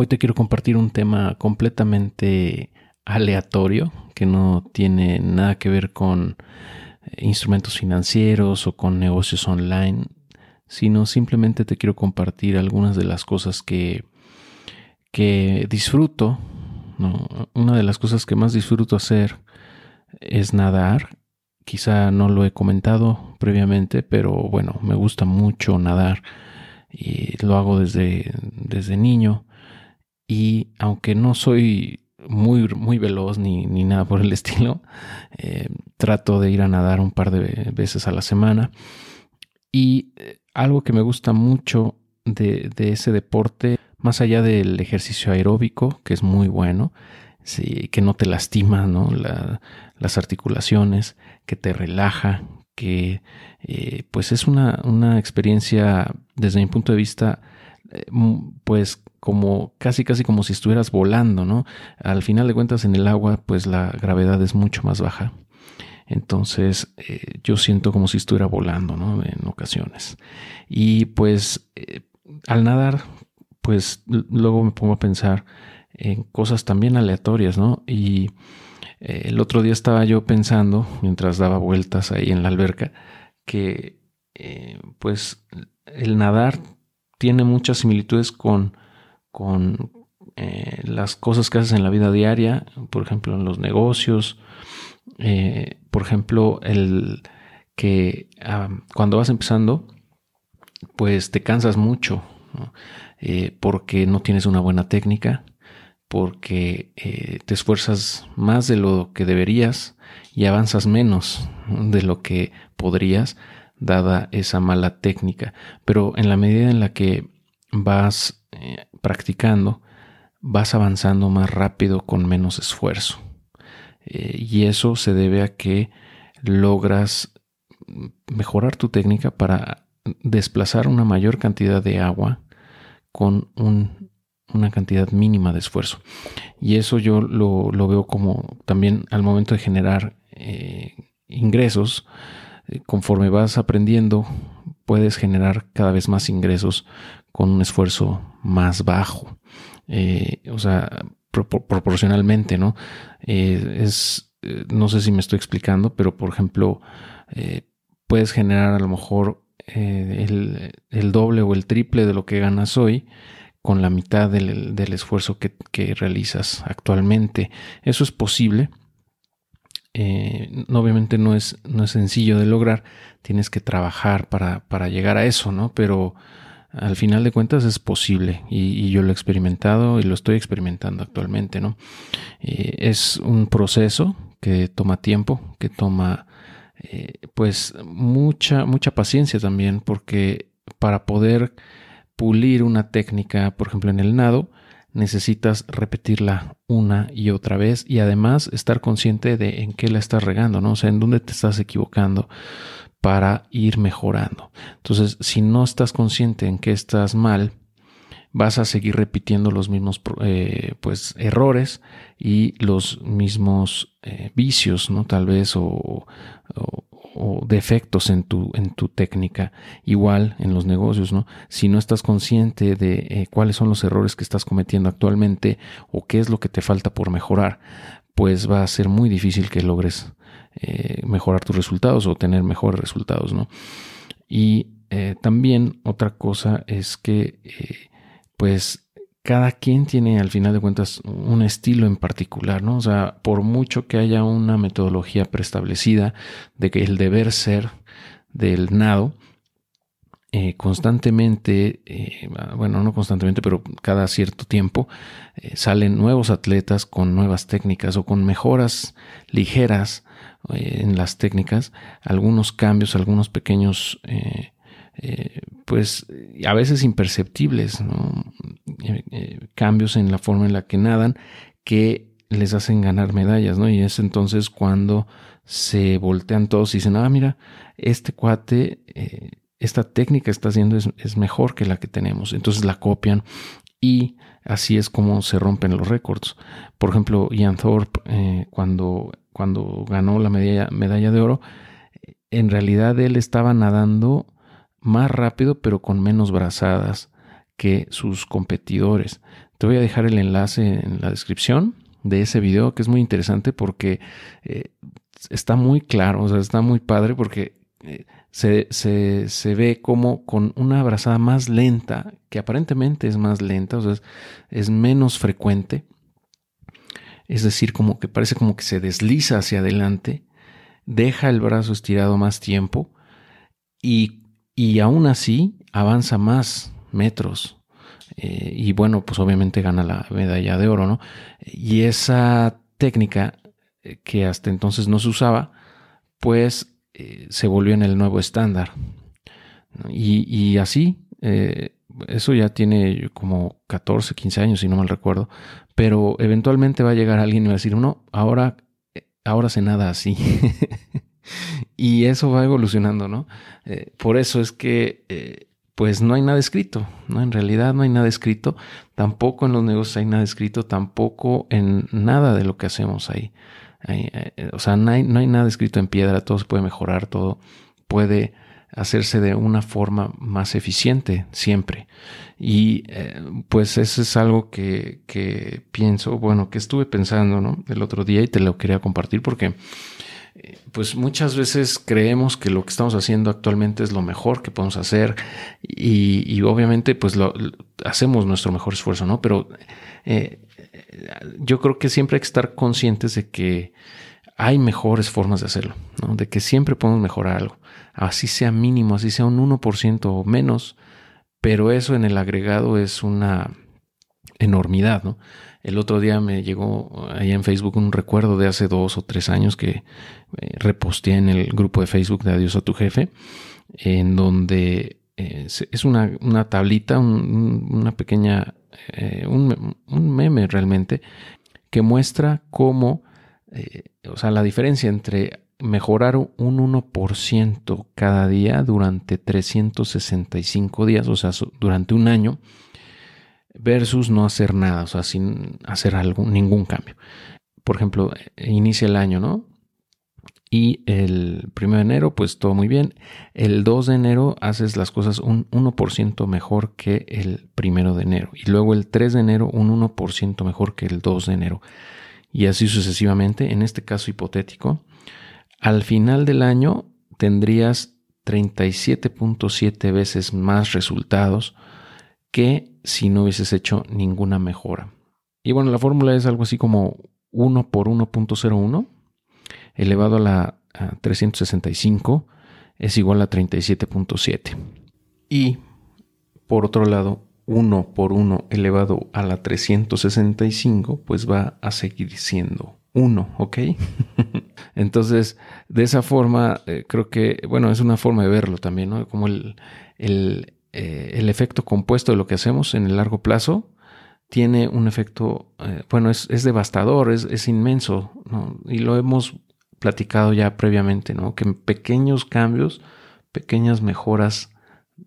Hoy te quiero compartir un tema completamente aleatorio que no tiene nada que ver con eh, instrumentos financieros o con negocios online, sino simplemente te quiero compartir algunas de las cosas que, que disfruto. Una de las cosas que más disfruto hacer es nadar. Quizá no lo he comentado previamente, pero bueno, me gusta mucho nadar y lo hago desde, desde niño. Y aunque no soy muy, muy veloz ni, ni nada por el estilo, eh, trato de ir a nadar un par de veces a la semana. Y eh, algo que me gusta mucho de, de ese deporte, más allá del ejercicio aeróbico, que es muy bueno, sí, que no te lastima ¿no? las articulaciones, que te relaja, que eh, pues es una, una, experiencia desde mi punto de vista eh, pues como casi casi como si estuvieras volando, ¿no? Al final de cuentas en el agua pues la gravedad es mucho más baja. Entonces eh, yo siento como si estuviera volando, ¿no? En ocasiones. Y pues al nadar pues luego me pongo a pensar en cosas también aleatorias, ¿no? Y eh, el otro día estaba yo pensando, mientras daba vueltas ahí en la alberca, que eh, pues el nadar tiene muchas similitudes con, con eh, las cosas que haces en la vida diaria, por ejemplo, en los negocios, por ejemplo, el que cuando vas empezando, pues te cansas mucho, porque no tienes una buena técnica, porque eh, te esfuerzas más de lo que deberías y avanzas menos de lo que podrías dada esa mala técnica. Pero en la medida en la que vas eh, practicando, vas avanzando más rápido con menos esfuerzo. Eh, y eso se debe a que logras mejorar tu técnica para desplazar una mayor cantidad de agua con un una cantidad mínima de esfuerzo. Y eso yo lo, veo como también al momento de generar eh, ingresos, eh, conforme vas aprendiendo, puedes generar cada vez más ingresos con un esfuerzo más bajo. Eh, o sea, proporcionalmente, ¿no? es, no sé si me estoy explicando, pero por ejemplo, puedes generar a lo mejor el, doble o el triple de lo que ganas hoy con la mitad del, esfuerzo que, realizas actualmente. Eso es posible. Eh, obviamente no es, no es sencillo de lograr, tienes que trabajar para, para, llegar a eso, ¿no? Pero al final de cuentas es posible y, yo lo he experimentado y lo estoy experimentando actualmente, ¿no? Eh, es un proceso que toma tiempo, que toma eh, pues mucha, mucha paciencia también, porque para poder pulir una técnica, por ejemplo en el nado, necesitas repetirla una y otra vez y además estar consciente de en qué la estás regando, ¿no? O sea, en dónde te estás equivocando para ir mejorando. Entonces, si no estás consciente en qué estás mal, vas a seguir repitiendo los mismos eh, pues errores y los mismos eh, vicios, ¿no? Tal vez o, o defectos en tu, en tu técnica. Igual en los negocios, ¿no? Si no estás consciente de eh, cuáles son los errores que estás cometiendo actualmente o qué es lo que te falta por mejorar, pues va a ser muy difícil que logres eh, mejorar tus resultados o tener mejores resultados, ¿no? Y eh, también otra cosa es que, pues, cada quien tiene al final de cuentas un estilo en particular, ¿no? O sea, por mucho que haya una metodología preestablecida de que el deber ser del nado, eh, constantemente, eh, bueno, no constantemente, pero cada cierto tiempo, eh, salen nuevos atletas con nuevas técnicas o con mejoras ligeras en las técnicas, algunos cambios, algunos pequeños eh, pues a veces imperceptibles, eh, eh, cambios en la forma en la que nadan que les hacen ganar medallas, ¿no? Y es entonces cuando se voltean todos y dicen, ah, mira, este cuate, esta técnica está haciendo es, mejor que la que tenemos. Entonces la copian y así es como se rompen los récords. Por ejemplo, Ian Thorpe, cuando, cuando ganó la medalla, medalla de oro, en realidad él estaba nadando más rápido pero con menos brazadas que sus competidores. Te voy a dejar el enlace en la descripción de ese video que es muy interesante porque eh, está muy claro, o sea, está muy padre porque eh, se, se, ve como con una abrazada más lenta, que aparentemente es más lenta, o sea, es, es menos frecuente, es decir, como que parece como que se desliza hacia adelante, deja el brazo estirado más tiempo y, y aún así avanza más metros. Eh, y bueno, pues obviamente gana la medalla de oro, ¿no? Y esa técnica eh, que hasta entonces no se usaba, pues eh, se volvió en el nuevo estándar. Y, así, eso ya tiene como 14, 15 años, si no mal recuerdo, pero eventualmente va a llegar alguien y va a decir, no, ahora, ahora se nada así. y eso va evolucionando, ¿no? por eso es que pues no hay nada escrito, ¿no? En realidad no hay nada escrito, tampoco en los negocios hay nada escrito, tampoco en nada de lo que hacemos ahí. Eh, o sea, no hay, nada escrito en piedra, todo se puede mejorar, todo puede hacerse de una forma más eficiente siempre. Y eh, pues eso es algo que, pienso, bueno, que estuve pensando, ¿no? El otro día y te lo quería compartir porque pues muchas veces creemos que lo que estamos haciendo actualmente es lo mejor que podemos hacer y, obviamente pues lo, hacemos nuestro mejor esfuerzo, ¿no? Pero eh, yo creo que siempre hay que estar conscientes de que hay mejores formas de hacerlo. De que siempre podemos mejorar algo, así sea mínimo, así sea un 1% o menos, pero eso en el agregado es una enormidad, ¿no? El otro día me llegó ahí en Facebook un recuerdo de hace dos o tres años que eh, reposteé en el grupo de Facebook de Adiós a tu jefe, en donde eh, es una, tablita, una pequeña, eh, un, meme realmente, que muestra cómo, o sea, la diferencia entre mejorar un 1% cada día durante 365 días, o sea, durante un año, versus no hacer nada, o sea, sin hacer algún, ningún cambio. Por ejemplo, inicia el año, ¿no? Y el 1 de enero, pues todo muy bien. El 2 de enero haces las cosas un 1% mejor que el 1 de enero. Y luego el 3 de enero un 1% mejor que el 2 de enero. Y así sucesivamente. En este caso hipotético, al final del año tendrías 37.7 veces más resultados que si no hubieses hecho ninguna mejora. Y bueno, la fórmula es algo así como 1 por 1.01 elevado a la 365 es igual a 37.7. Y por otro lado, 1 por 1 elevado a la 365 pues va a seguir siendo 1, ¿ok? Entonces, de esa forma, eh, creo que, bueno, es una forma de verlo también, ¿no? Como el, el, eh, el efecto compuesto de lo que hacemos en el largo plazo tiene un efecto, eh, bueno, es, devastador, es, inmenso, y lo hemos platicado ya previamente, ¿no? que pequeños cambios, pequeñas mejoras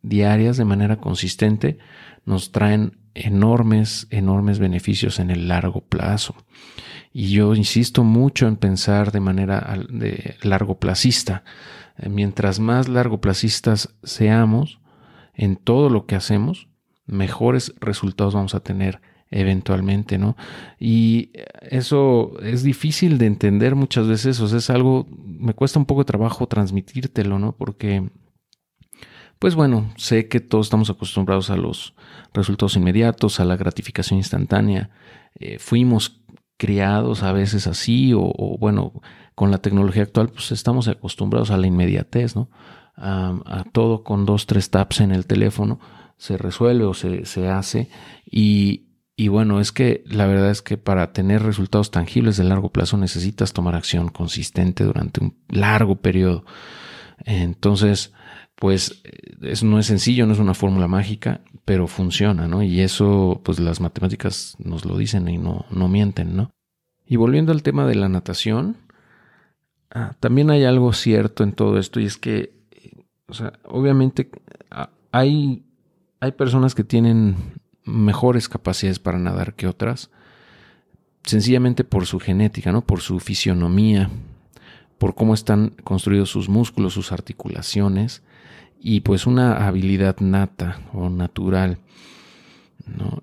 diarias de manera consistente nos traen enormes, enormes beneficios en el largo plazo. Y yo insisto mucho en pensar de manera de largo placista. Eh, mientras más largo placistas seamos, en todo lo que hacemos, mejores resultados vamos a tener eventualmente, ¿no? Y eso es difícil de entender muchas veces, o sea, es algo, me cuesta un poco de trabajo transmitírtelo, ¿no? Porque, pues bueno, sé que todos estamos acostumbrados a los resultados inmediatos, a la gratificación instantánea, eh, fuimos criados a veces así, o, bueno, con la tecnología actual, pues estamos acostumbrados a la inmediatez, ¿no? a, todo con dos, tres taps en el teléfono, se resuelve o se, se hace. Y, y bueno, es que la verdad es que para tener resultados tangibles de largo plazo necesitas tomar acción consistente durante un largo periodo. Entonces, pues eso no es sencillo, no es una fórmula mágica, pero funciona, ¿no? Y eso, pues las matemáticas nos lo dicen y no, no mienten, ¿no? Y volviendo al tema de la natación, ah, también hay algo cierto en todo esto y es que o sea, obviamente hay, hay personas que tienen mejores capacidades para nadar que otras, sencillamente por su genética, ¿no? Por su fisionomía, por cómo están construidos sus músculos, sus articulaciones y pues una habilidad nata o natural.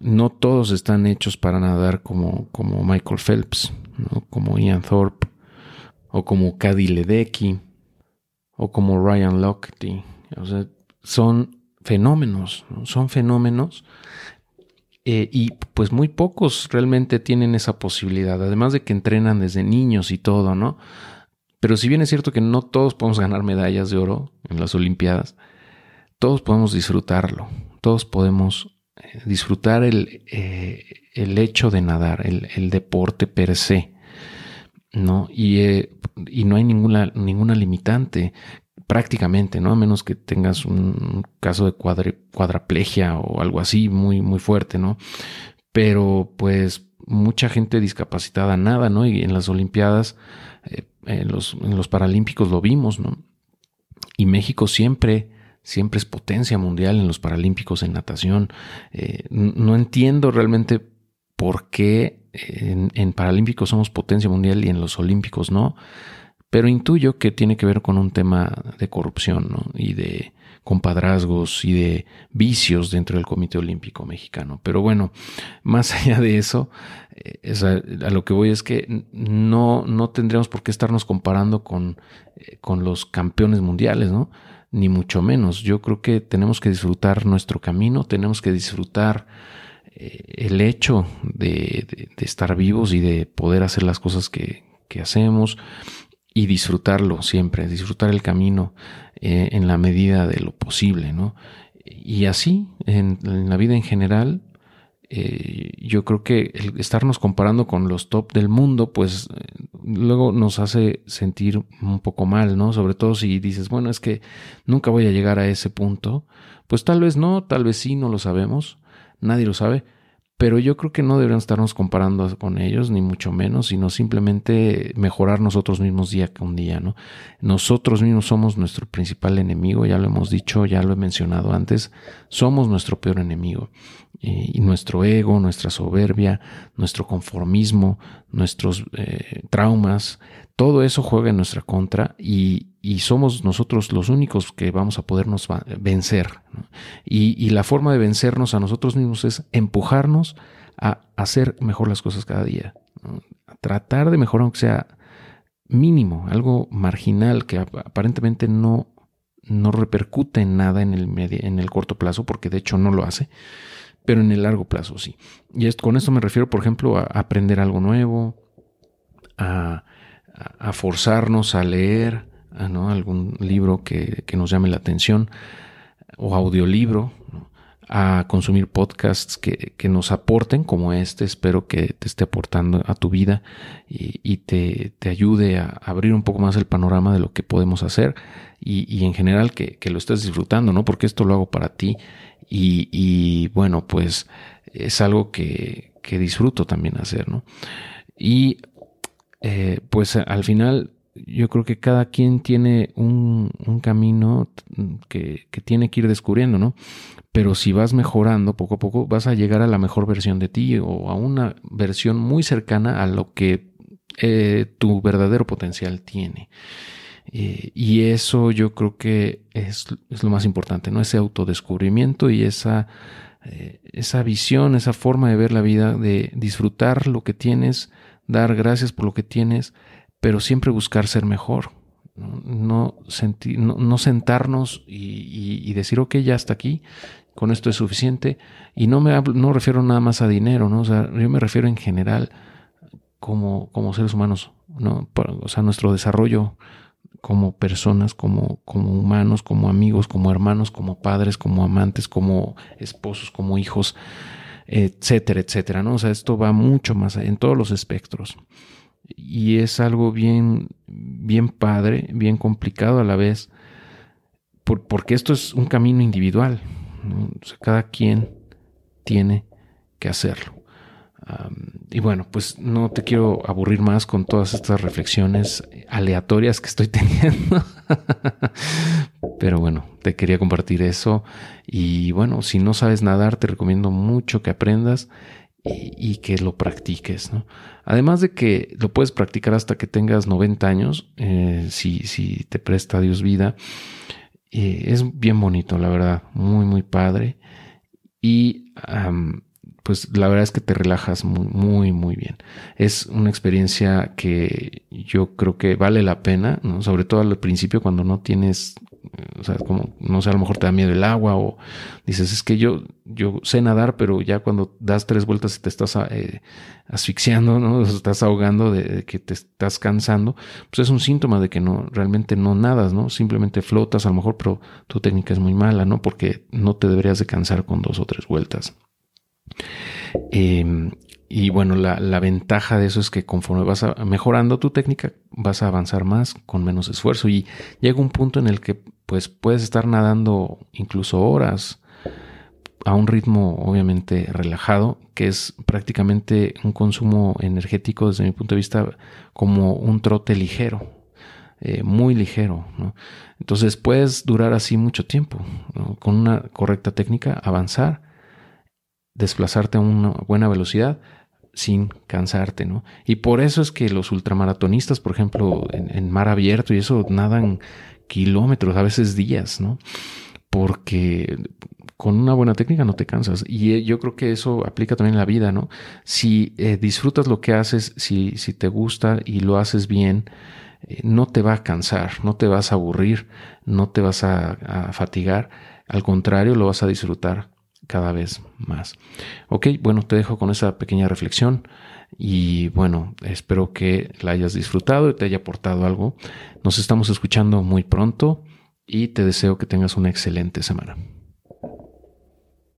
¿no? todos están hechos para nadar como, como Michael Phelps, ¿no? como Ian Thorpe, o como Cady Ledecky, o como Ryan Lochte. O sea, son fenómenos, son fenómenos eh, y pues muy pocos realmente tienen esa posibilidad, además de que entrenan desde niños y todo, ¿no? Pero si bien es cierto que no todos podemos ganar medallas de oro en las Olimpiadas, todos podemos disfrutarlo, todos podemos eh, disfrutar el, eh, el hecho de nadar, el, deporte per se, ¿no? Y, y no hay ninguna, ninguna limitante prácticamente, ¿no? A menos que tengas un caso de cuadraplegia o algo así muy, muy fuerte, ¿no? Pero pues mucha gente discapacitada nada, ¿no? Y en las Olimpiadas, eh, en, los, en, los, Paralímpicos lo vimos, ¿no? Y México siempre, siempre es potencia mundial en los Paralímpicos en natación. Eh, no entiendo realmente por qué en, en Paralímpicos somos potencia mundial y en los Olímpicos no pero intuyo que tiene que ver con un tema de corrupción ¿no? y de compadrazgos y de vicios dentro del Comité Olímpico Mexicano. Pero bueno, más allá de eso, eh, a, lo que voy es que no, no tendríamos por qué estarnos comparando con, eh, con los campeones mundiales, ¿no? Ni mucho menos. Yo creo que tenemos que disfrutar nuestro camino, tenemos que disfrutar eh, el hecho de, estar vivos y de poder hacer las cosas que, que hacemos y disfrutarlo siempre, disfrutar el camino eh, en la medida de lo posible, ¿no? Y así, en, la vida en general, eh, yo creo que el estarnos comparando con los top del mundo, pues eh, luego nos hace sentir un poco mal, ¿no? Sobre todo si dices, bueno, es que nunca voy a llegar a ese punto, pues tal vez no, tal vez sí, no lo sabemos, nadie lo sabe, pero yo creo que no deberíamos estarnos comparando con ellos, ni mucho menos, sino simplemente mejorar nosotros mismos día con día, ¿no? Nosotros mismos somos nuestro principal enemigo, ya lo hemos dicho, ya lo he mencionado antes, somos nuestro peor enemigo. Y, nuestro ego, nuestra soberbia, nuestro conformismo, nuestros eh, traumas, todo eso juega en nuestra contra y, y somos nosotros los únicos que vamos a podernos vencer. Y, la forma de vencernos a nosotros mismos es empujarnos a hacer mejor las cosas cada día. A tratar de mejorar, aunque sea mínimo, algo marginal que aparentemente no, no repercute en nada en el, en el corto plazo, porque de hecho no lo hace, pero en el largo plazo sí. Y con esto me refiero, por ejemplo, a aprender algo nuevo, a, forzarnos a leer, ¿no? algún libro que, nos llame la atención o audiolibro, a consumir podcasts que, nos aporten como este, espero que te esté aportando a tu vida y, te, ayude a abrir un poco más el panorama de lo que podemos hacer y, en general que, lo estés disfrutando, ¿no? Porque esto lo hago para ti y, bueno, pues es algo que, disfruto también hacer, ¿no? Y eh, pues al final yo creo que cada quien tiene un, camino que, tiene que ir descubriendo, ¿no? Pero si vas mejorando poco a poco, vas a llegar a la mejor versión de ti o a una versión muy cercana a lo que eh, tu verdadero potencial tiene. Eh, y eso yo creo que es, lo más importante, ¿no? Ese autodescubrimiento y esa, eh, esa visión, esa forma de ver la vida, de disfrutar lo que tienes, dar gracias por lo que tienes, pero siempre buscar ser mejor. No, sentir, no, sentarnos y, decir, ok, ya hasta aquí, con esto es suficiente. Y no me no refiero nada más a dinero, ¿no? O sea, yo me refiero en general como, como seres humanos, ¿no? O sea, nuestro desarrollo como personas, como, como humanos, como amigos, como hermanos, como padres, como amantes, como esposos, como hijos, etcétera, etcétera, ¿no? O sea, esto va mucho más en todos los espectros y es algo bien, bien padre, bien complicado a la vez, porque esto es un camino individual. cada quien tiene que hacerlo. y bueno, pues no te quiero aburrir más con todas estas reflexiones aleatorias que estoy teniendo. Pero bueno, te quería compartir eso. Y bueno, si no sabes nadar, te recomiendo mucho que aprendas y, que lo practiques. ¿no? Además de que lo puedes practicar hasta que tengas 90 años, eh, si, si, te presta Dios vida. Eh, es bien bonito, la verdad, muy, muy padre. y pues la verdad es que te relajas muy, muy, muy bien. Es una experiencia que yo creo que vale la pena, sobre todo al principio cuando no tienes, o sea, como, no sé, a lo mejor te da miedo el agua o dices, es que yo, yo sé nadar, pero ya cuando das tres vueltas y te estás eh, asfixiando, ¿no? estás ahogando de, que te estás cansando, pues es un síntoma de que no, realmente no nadas, ¿no? Simplemente flotas a lo mejor, pero tu técnica es muy mala, ¿no? Porque no te deberías de cansar con dos o tres vueltas. Em, y bueno, la, ventaja de eso es que conforme vas mejorando tu técnica, vas a avanzar más con menos esfuerzo. Y llega un punto en el que pues puedes estar nadando incluso horas a un ritmo obviamente relajado, que es prácticamente un consumo energético desde mi punto de vista como un trote ligero. Eh, muy ligero. Entonces puedes durar así mucho tiempo, con una correcta técnica, avanzar desplazarte a una buena velocidad sin cansarte, ¿no? Y por eso es que los ultramaratonistas, por ejemplo, en, mar abierto y eso nadan kilómetros, a veces días, ¿no? Porque con una buena técnica no te cansas. Y eh, yo creo que eso aplica también en la vida, ¿no? Si eh, disfrutas lo que haces, si, si, te gusta y lo haces bien, eh, no te va a cansar, no te vas a aburrir, no te vas a fatigar. Al contrario, lo vas a disfrutar cada vez más. Ok, bueno, te dejo con esa pequeña reflexión y bueno, espero que la hayas disfrutado y te haya aportado algo. Nos estamos escuchando muy pronto y te deseo que tengas una excelente semana.